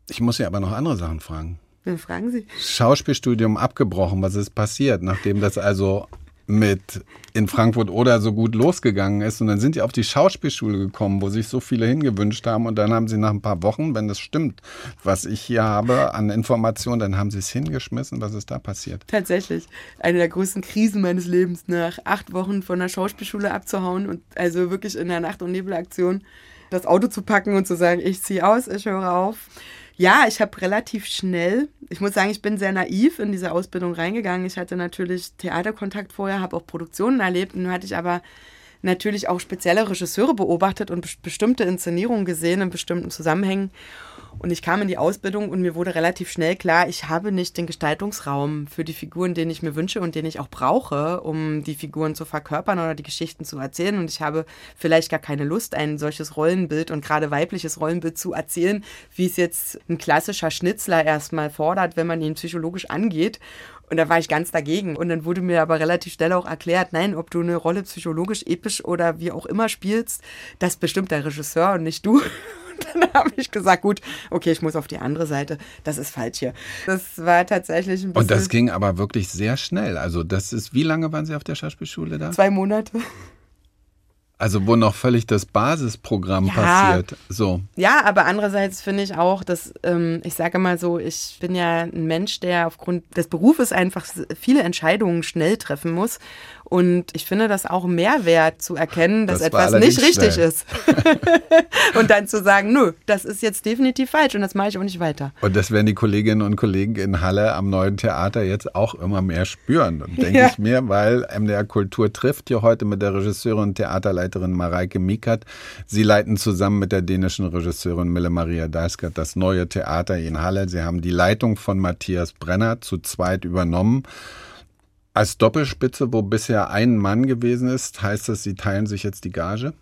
Ich muss Sie aber noch andere Sachen fragen. dann fragen Sie. Schauspielstudium abgebrochen. Was ist passiert, nachdem das also mit in Frankfurt oder so gut losgegangen ist? Und dann sind die auf die Schauspielschule gekommen, wo sich so viele hingewünscht haben. Und dann haben sie nach ein paar Wochen, wenn das stimmt, was ich hier habe an Informationen, dann haben sie es hingeschmissen. Was ist da passiert? Tatsächlich. Eine der größten Krisen meines Lebens, nach acht Wochen von der Schauspielschule abzuhauen und also wirklich in der Nacht- und Nebelaktion das Auto zu packen und zu sagen, ich ziehe aus, ich höre auf. Ja, ich habe relativ schnell, ich muss sagen, ich bin sehr naiv in diese Ausbildung reingegangen. Ich hatte natürlich Theaterkontakt vorher, habe auch Produktionen erlebt. Nun hatte ich aber natürlich auch spezielle Regisseure beobachtet und bes- bestimmte Inszenierungen gesehen in bestimmten Zusammenhängen. Und ich kam in die Ausbildung und mir wurde relativ schnell klar, ich habe nicht den Gestaltungsraum für die Figuren, den ich mir wünsche und den ich auch brauche, um die Figuren zu verkörpern oder die Geschichten zu erzählen. Und ich habe vielleicht gar keine Lust, ein solches Rollenbild und gerade weibliches Rollenbild zu erzählen, wie es jetzt ein klassischer Schnitzler erstmal fordert, wenn man ihn psychologisch angeht. Und da war ich ganz dagegen. Und dann wurde mir aber relativ schnell auch erklärt, nein, ob du eine Rolle psychologisch, episch oder wie auch immer spielst, das bestimmt der Regisseur und nicht du. Dann habe ich gesagt, gut, okay, ich muss auf die andere Seite. Das ist falsch hier. Das war tatsächlich ein bisschen Und das ging aber wirklich sehr schnell. Also das ist, wie lange waren Sie auf der Schauspielschule da? zwei Monate. Also wo noch völlig das Basisprogramm Ja. passiert. So. Ja, aber andererseits finde ich auch, dass ähm, ich sage mal so, ich bin ja ein Mensch, der aufgrund des Berufes einfach viele Entscheidungen schnell treffen muss. Und ich finde das auch Mehrwert zu erkennen, dass Das etwas nicht richtig schnell. ist. und dann zu sagen, nö, das ist jetzt definitiv falsch und das mache ich auch nicht weiter. Und das werden die Kolleginnen und Kollegen in Halle am neuen Theater jetzt auch immer mehr spüren, denke Ja. ich mir, weil MDR Kultur trifft hier heute mit der Regisseurin und Theaterleiterin Mareike Mikert. Sie leiten zusammen mit der dänischen Regisseurin Mille Maria Dalsgaard das neue Theater in Halle. Sie haben die Leitung von Matthias Brenner zu zweit übernommen. Als Doppelspitze, wo bisher ein Mann gewesen ist, heißt das, Sie teilen sich jetzt die Gage?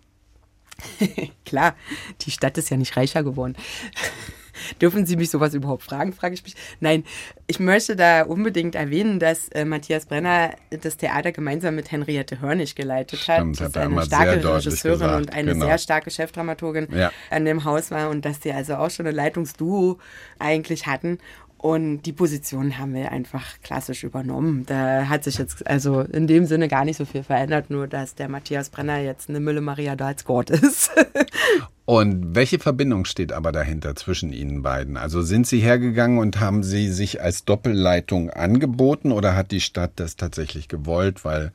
Klar, die Stadt ist ja nicht reicher geworden. Dürfen Sie mich sowas überhaupt fragen, frage ich mich. Nein, ich möchte da unbedingt erwähnen, dass äh, Matthias Brenner das Theater gemeinsam mit Henriette Hörnig geleitet Stimmt, hat. hat Das er eine starke Regisseurin gesagt, und eine genau. sehr starke Chefdramaturgin Ja. an dem Haus war und dass sie also auch schon ein Leitungsduo eigentlich hatten. Und die Position haben wir einfach klassisch übernommen. Da hat sich jetzt also in dem Sinne gar nicht so viel verändert, nur dass der Matthias Brenner jetzt eine Mülle Maria Dalsgott ist. Und welche Verbindung steht aber dahinter zwischen Ihnen beiden? Also sind Sie hergegangen und haben Sie sich als Doppelleitung angeboten oder hat die Stadt das tatsächlich gewollt, weil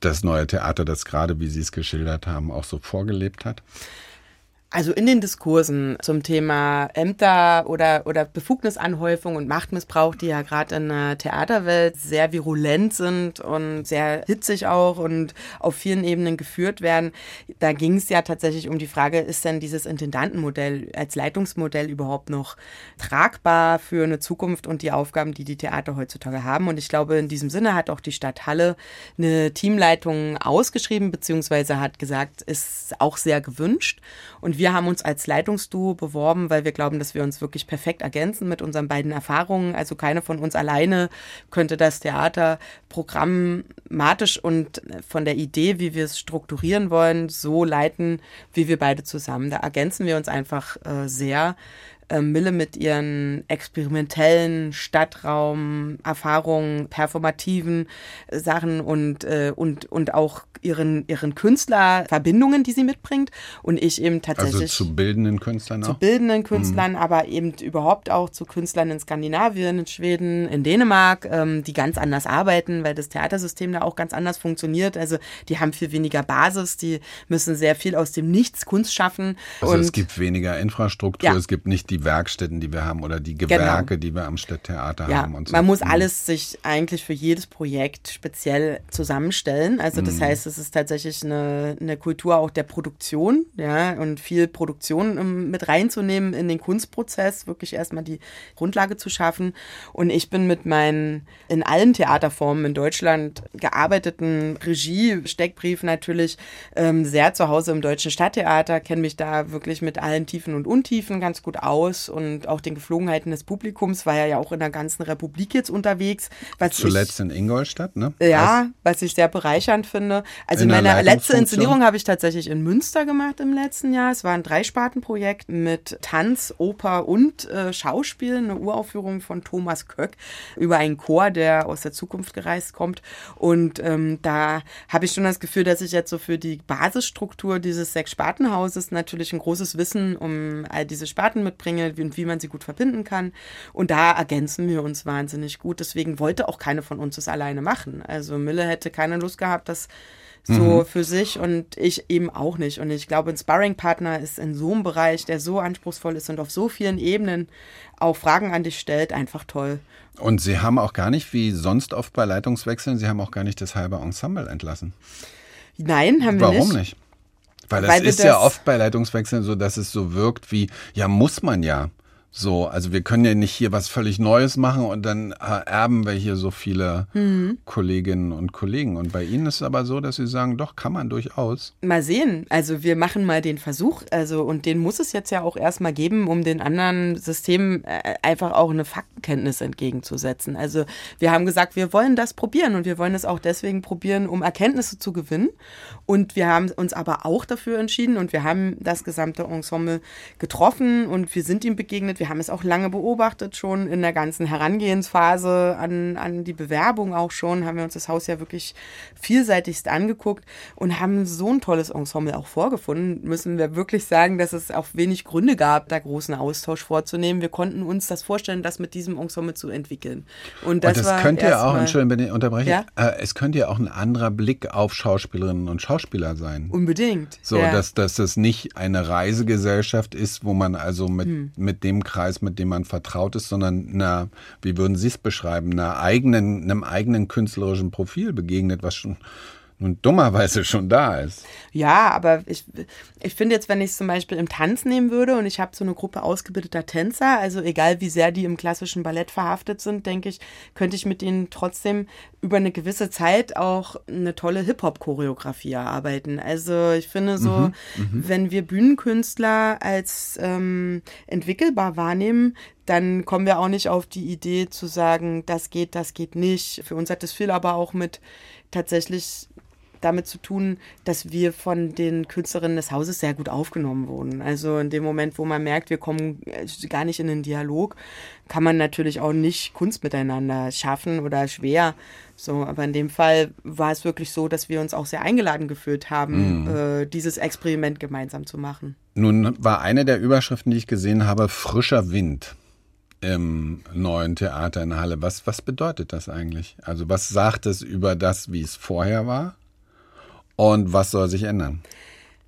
das neue Theater das gerade, wie Sie es geschildert haben, auch so vorgelebt hat? Also in den Diskursen zum Thema Ämter oder, oder Befugnisanhäufung und Machtmissbrauch, die ja gerade in der Theaterwelt sehr virulent sind und sehr hitzig auch und auf vielen Ebenen geführt werden, da ging es ja tatsächlich um die Frage, ist denn dieses Intendantenmodell als Leitungsmodell überhaupt noch tragbar für eine Zukunft und die Aufgaben, die die Theater heutzutage haben? Und ich glaube, in diesem Sinne hat auch die Stadt Halle eine Teamleitung ausgeschrieben, beziehungsweise hat gesagt, ist auch sehr gewünscht. Und wir haben uns als Leitungsduo beworben, weil wir glauben, dass wir uns wirklich perfekt ergänzen mit unseren beiden Erfahrungen. Also keine von uns alleine könnte das Theater programmatisch und von der Idee, wie wir es strukturieren wollen, so leiten, wie wir beide zusammen. Da ergänzen wir uns einfach äh, sehr. Äh, Mille mit ihren experimentellen Stadtraum, Erfahrungen, performativen äh, Sachen und, äh, und, und auch ihren, ihren Künstlerverbindungen, die sie mitbringt. Und ich eben tatsächlich Also zu bildenden Künstlern zu auch? bildenden Künstlern, aber eben überhaupt auch zu Künstlern in Skandinavien, in Schweden, in Dänemark, ähm, die ganz anders arbeiten, weil das Theatersystem da auch ganz anders funktioniert. Also die haben viel weniger Basis, die müssen sehr viel aus dem Nichts Kunst schaffen. Also und es gibt weniger Infrastruktur, Ja. es gibt nicht die Werkstätten, die wir haben oder die Gewerke, die wir am Stadttheater ja, haben und so. man muss Mhm. alles sich eigentlich für jedes Projekt speziell zusammenstellen. Also das heißt, es ist tatsächlich eine, eine Kultur auch der Produktion, ja, und viel Produktion ähm, mit reinzunehmen in den Kunstprozess, wirklich erstmal die Grundlage zu schaffen. Und ich bin mit meinen in allen Theaterformen in Deutschland gearbeiteten Regie, Steckbrief natürlich ähm, sehr zu Hause im Deutschen Stadttheater, kenne mich da wirklich mit allen Tiefen und Untiefen ganz gut aus und auch den Geflogenheiten des Publikums, war ja ja auch in der ganzen Republik jetzt unterwegs. Zuletzt in Ingolstadt, ne? ich, ja, was ich sehr bereichernd finde. Also In meine letzte? Inszenierung habe ich tatsächlich in Münster gemacht im letzten Jahr. Es war ein Dreispartenprojekt mit Tanz, Oper und äh, Schauspiel, eine Uraufführung von Thomas Köck über einen Chor, der aus der Zukunft gereist kommt. Und ähm, da habe ich schon das Gefühl, dass ich jetzt so für die Basisstruktur dieses Sechs-Spartenhauses natürlich ein großes Wissen um all diese Sparten mitbringe und wie man sie gut verbinden kann. Und da ergänzen wir uns wahnsinnig gut. Deswegen wollte auch keine von uns es alleine machen. Also Mille hätte keine Lust gehabt, das so für sich und ich eben auch nicht. Und ich glaube, ein Sparring-Partner ist in so einem Bereich, der so anspruchsvoll ist und auf so vielen Ebenen auch Fragen an dich stellt, einfach toll. Und Sie haben auch gar nicht, wie sonst oft bei Leitungswechseln, Sie haben auch gar nicht das halbe Ensemble entlassen. Nein, haben wir Warum nicht. nicht? Weil das Weil ist ja oft bei Leitungswechseln so, dass es so wirkt wie, ja, muss man ja. So, also wir können ja nicht hier was völlig Neues machen und dann erben wir hier so viele Mhm. Kolleginnen und Kollegen. Und bei Ihnen ist es aber so, dass Sie sagen, doch, kann man durchaus. Mal sehen. Also wir machen mal den Versuch. Also und den muss es jetzt ja auch erstmal geben, um den anderen Systemen äh, einfach auch eine Faktenkenntnis entgegenzusetzen. Also wir haben gesagt, wir wollen das probieren und wir wollen es auch deswegen probieren, um Erkenntnisse zu gewinnen. Und wir haben uns aber auch dafür entschieden und wir haben das gesamte Ensemble getroffen und wir sind ihm begegnet. Wir haben es auch lange beobachtet schon in der ganzen Herangehensphase an, an die Bewerbung auch schon, haben wir uns das Haus ja wirklich vielseitigst angeguckt und haben so ein tolles Ensemble auch vorgefunden. Müssen wir wirklich sagen, dass es auch wenig Gründe gab, da großen Austausch vorzunehmen. Wir konnten uns das vorstellen, das mit diesem Ensemble zu entwickeln. Und das, und das könnte ja auch, Entschuldigung, wenn ich unterbreche, Ja? äh, es könnte ja auch ein anderer Blick auf Schauspielerinnen und Schauspieler sein. Unbedingt. So, ja. dass, dass das nicht eine Reisegesellschaft ist, wo man also mit, Hm. mit dem Kreis, mit dem man vertraut ist, sondern einer, wie würden Sie es beschreiben, einer eigenen, einem eigenen künstlerischen Profil begegnet, was schon nun dummerweise schon da ist. Ja, aber ich, ich finde jetzt, wenn ich es zum Beispiel im Tanz nehmen würde und ich habe so eine Gruppe ausgebildeter Tänzer, also egal wie sehr die im klassischen Ballett verhaftet sind, denke ich, könnte ich mit ihnen trotzdem über eine gewisse Zeit auch eine tolle Hip-Hop-Choreografie erarbeiten. Also ich finde so, mhm, mhm. wenn wir Bühnenkünstler als ähm, entwickelbar wahrnehmen, dann kommen wir auch nicht auf die Idee zu sagen, das geht, das geht nicht. Für uns hat das viel aber auch mit tatsächlich damit zu tun, dass wir von den Künstlerinnen des Hauses sehr gut aufgenommen wurden. Also in dem Moment, wo man merkt, wir kommen äh, gar nicht in den Dialog, kann man natürlich auch nicht Kunst miteinander schaffen oder schwer. So, aber in dem Fall war es wirklich so, dass wir uns auch sehr eingeladen gefühlt haben, mhm. äh, dieses Experiment gemeinsam zu machen. Nun war eine der Überschriften, die ich gesehen habe, frischer Wind im neuen Theater in Halle. Was, was bedeutet das eigentlich? Also was sagt es über das, wie es vorher war? Und was soll sich ändern?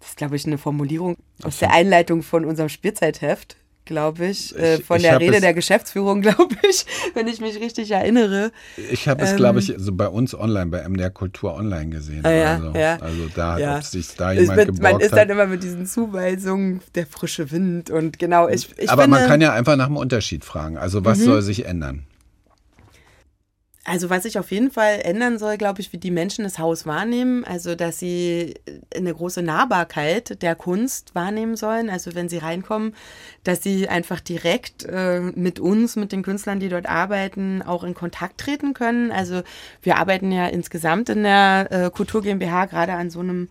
Das ist, glaube ich, eine Formulierung aus der Einleitung von unserem Spielzeitheft, glaube ich. Äh, von ich der Rede der Geschäftsführung, glaube ich, wenn ich mich richtig erinnere. Ich habe es, glaube ich, also bei uns online, bei MDR Kultur online gesehen. Ah, ja, also, ja. also da, ja. ob sich da jemand geborgt Man ist hat. dann immer mit diesen Zuweisungen, der frische Wind und genau. Ich, ich Aber finde, man kann ja einfach nach dem Unterschied fragen. Also was Mhm. soll sich ändern? Also was sich auf jeden Fall ändern soll, glaube ich, wie die Menschen das Haus wahrnehmen. Also dass sie eine große Nahbarkeit der Kunst wahrnehmen sollen. Also wenn sie reinkommen, dass sie einfach direkt äh, mit uns, mit den Künstlern, die dort arbeiten, auch in Kontakt treten können. Also wir arbeiten ja insgesamt in der äh, Kultur GmbH gerade an so einem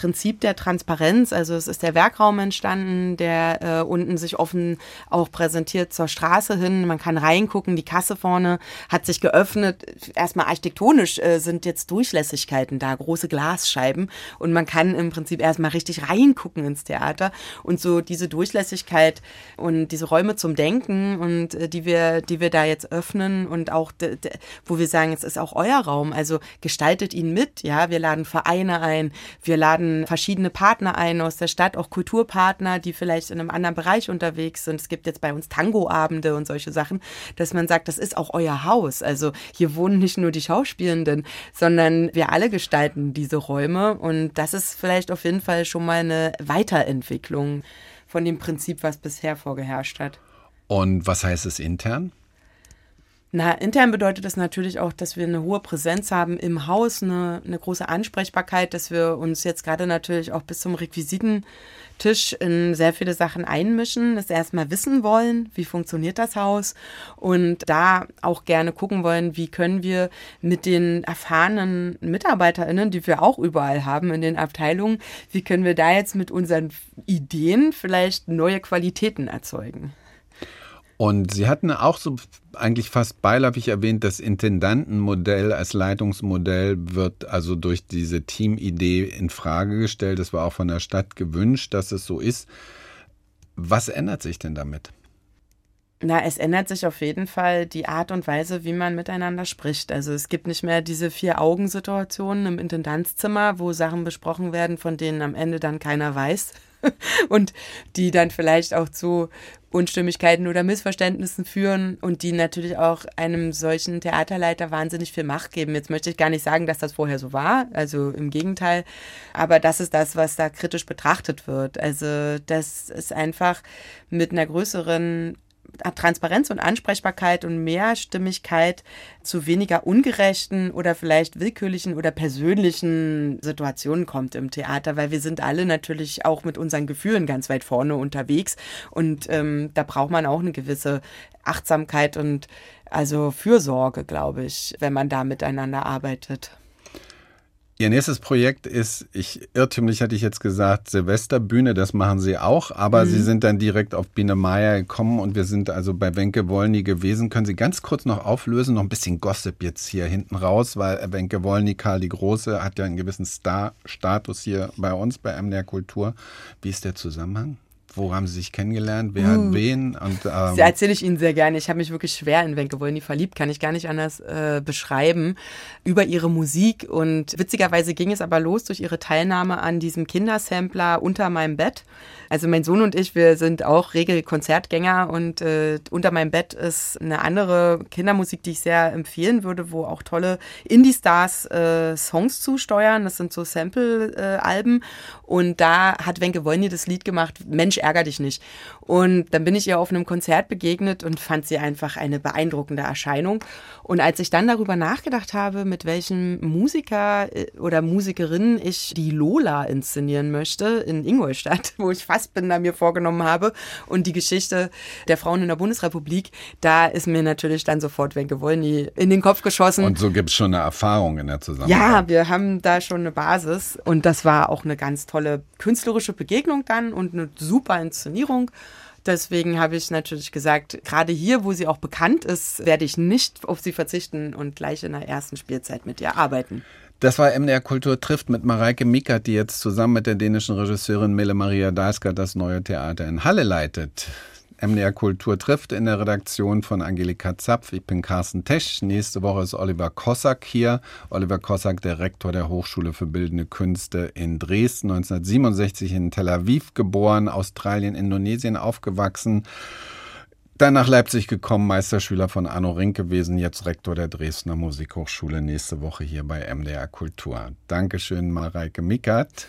Prinzip der Transparenz. Also es ist der Werkraum entstanden, der äh, unten sich offen auch präsentiert zur Straße hin. Man kann reingucken, die Kasse vorne hat sich geöffnet. Erstmal architektonisch äh, sind jetzt Durchlässigkeiten da, große Glasscheiben. Und man kann im Prinzip erstmal richtig reingucken ins Theater. Und so diese Durchlässigkeit und diese Räume zum Denken und äh, die wir, die wir da jetzt öffnen und auch, wo wir sagen, es ist auch euer Raum. Also gestaltet ihn mit. Ja, wir laden Vereine ein, wir laden verschiedene Partner ein aus der Stadt, auch Kulturpartner, die vielleicht in einem anderen Bereich unterwegs sind. Es gibt jetzt bei uns Tangoabende und solche Sachen, dass man sagt, das ist auch euer Haus. Also hier wohnen nicht nur die Schauspielenden, sondern wir alle gestalten diese Räume und das ist vielleicht auf jeden Fall schon mal eine Weiterentwicklung von dem Prinzip, was bisher vorgeherrscht hat. Und was heißt es intern? Na, intern bedeutet das natürlich auch, dass wir eine hohe Präsenz haben im Haus, eine, eine große Ansprechbarkeit, dass wir uns jetzt gerade natürlich auch bis zum Requisitentisch in sehr viele Sachen einmischen, dass wir erstmal wissen wollen, wie funktioniert das Haus und da auch gerne gucken wollen, wie können wir mit den erfahrenen MitarbeiterInnen, die wir auch überall haben in den Abteilungen, wie können wir da jetzt mit unseren Ideen vielleicht neue Qualitäten erzeugen. Und Sie hatten auch so eigentlich fast beiläufig erwähnt, das Intendantenmodell als Leitungsmodell wird also durch diese Teamidee in Frage gestellt. Es war auch von der Stadt gewünscht, dass es so ist. Was ändert sich denn damit? Na, es ändert sich auf jeden Fall die Art und Weise, wie man miteinander spricht. Also es gibt nicht mehr diese Vier-Augen-Situationen im Intendanzzimmer, wo Sachen besprochen werden, von denen am Ende dann keiner weiß und die dann vielleicht auch zu Unstimmigkeiten oder Missverständnissen führen und die natürlich auch einem solchen Theaterleiter wahnsinnig viel Macht geben. Jetzt möchte ich gar nicht sagen, dass das vorher so war, also im Gegenteil, aber das ist das, was da kritisch betrachtet wird. Also das ist einfach mit einer größeren Transparenz und Ansprechbarkeit und Mehrstimmigkeit zu weniger ungerechten oder vielleicht willkürlichen oder persönlichen Situationen kommt im Theater, weil wir sind alle natürlich auch mit unseren Gefühlen ganz weit vorne unterwegs und ähm, da braucht man auch eine gewisse Achtsamkeit und also Fürsorge, glaube ich, wenn man da miteinander arbeitet. Ihr nächstes Projekt ist, ich irrtümlich hatte ich jetzt gesagt, Silvesterbühne, das machen Sie auch, aber mhm. Sie sind dann direkt auf Biene Meier gekommen und wir sind also bei Wenke Wollny gewesen. Können Sie ganz kurz noch auflösen, noch ein bisschen Gossip jetzt hier hinten raus, weil Wenke Wollny, Karl die Große, hat ja einen gewissen Star-Status hier bei uns bei MDR Kultur. Wie ist der Zusammenhang? Wo haben Sie sich kennengelernt? Wer hat wen? Und, ähm, Das erzähle ich Ihnen sehr gerne. Ich habe mich wirklich schwer in Wenke Wollny verliebt, kann ich gar nicht anders äh, beschreiben, über ihre Musik. Und witzigerweise ging es aber los durch ihre Teilnahme an diesem Kindersampler Unter meinem Bett. Also mein Sohn und ich, wir sind auch regel Konzertgänger und äh, Unter meinem Bett ist eine andere Kindermusik, die ich sehr empfehlen würde, wo auch tolle Indie-Stars äh, Songs zusteuern. Das sind so Sample-Alben. Und da hat Wenke Wollny das Lied gemacht, Mensch, ärger dich nicht. Und dann bin ich ihr auf einem Konzert begegnet und fand sie einfach eine beeindruckende Erscheinung. Und als ich dann darüber nachgedacht habe, mit welchem Musiker äh, oder Musikerin ich die Lola inszenieren möchte in Ingolstadt, wo ich fast bin, da mir vorgenommen habe, und die Geschichte der Frauen in der Bundesrepublik, da ist mir natürlich dann sofort Wenke Wollny in den Kopf geschossen. und so gibt es schon eine Erfahrung in der Zusammenarbeit. Ja, wir haben da schon eine Basis und das war auch eine ganz tolle künstlerische Begegnung dann und eine super Inszenierung. Deswegen habe ich natürlich gesagt, gerade hier, wo sie auch bekannt ist, werde ich nicht auf sie verzichten und gleich in der ersten Spielzeit mit ihr arbeiten. Das war MDR Kultur trifft mit Mareike Mickert, die jetzt zusammen mit der dänischen Regisseurin Mille Maria Dalska das neue Theater in Halle leitet. MDR Kultur trifft in der Redaktion von Angelika Zapf. Ich bin Carsten Tesch. Nächste Woche ist Oliver Kossack hier. Oliver Kossack, der Rektor der Hochschule für Bildende Künste in Dresden, 1967 in Tel Aviv geboren, Australien, Indonesien aufgewachsen. Dann nach Leipzig gekommen, Meisterschüler von Arno Rink gewesen, jetzt Rektor der Dresdner Musikhochschule. Nächste Woche hier bei MDR Kultur. Dankeschön, Mareike Mickert.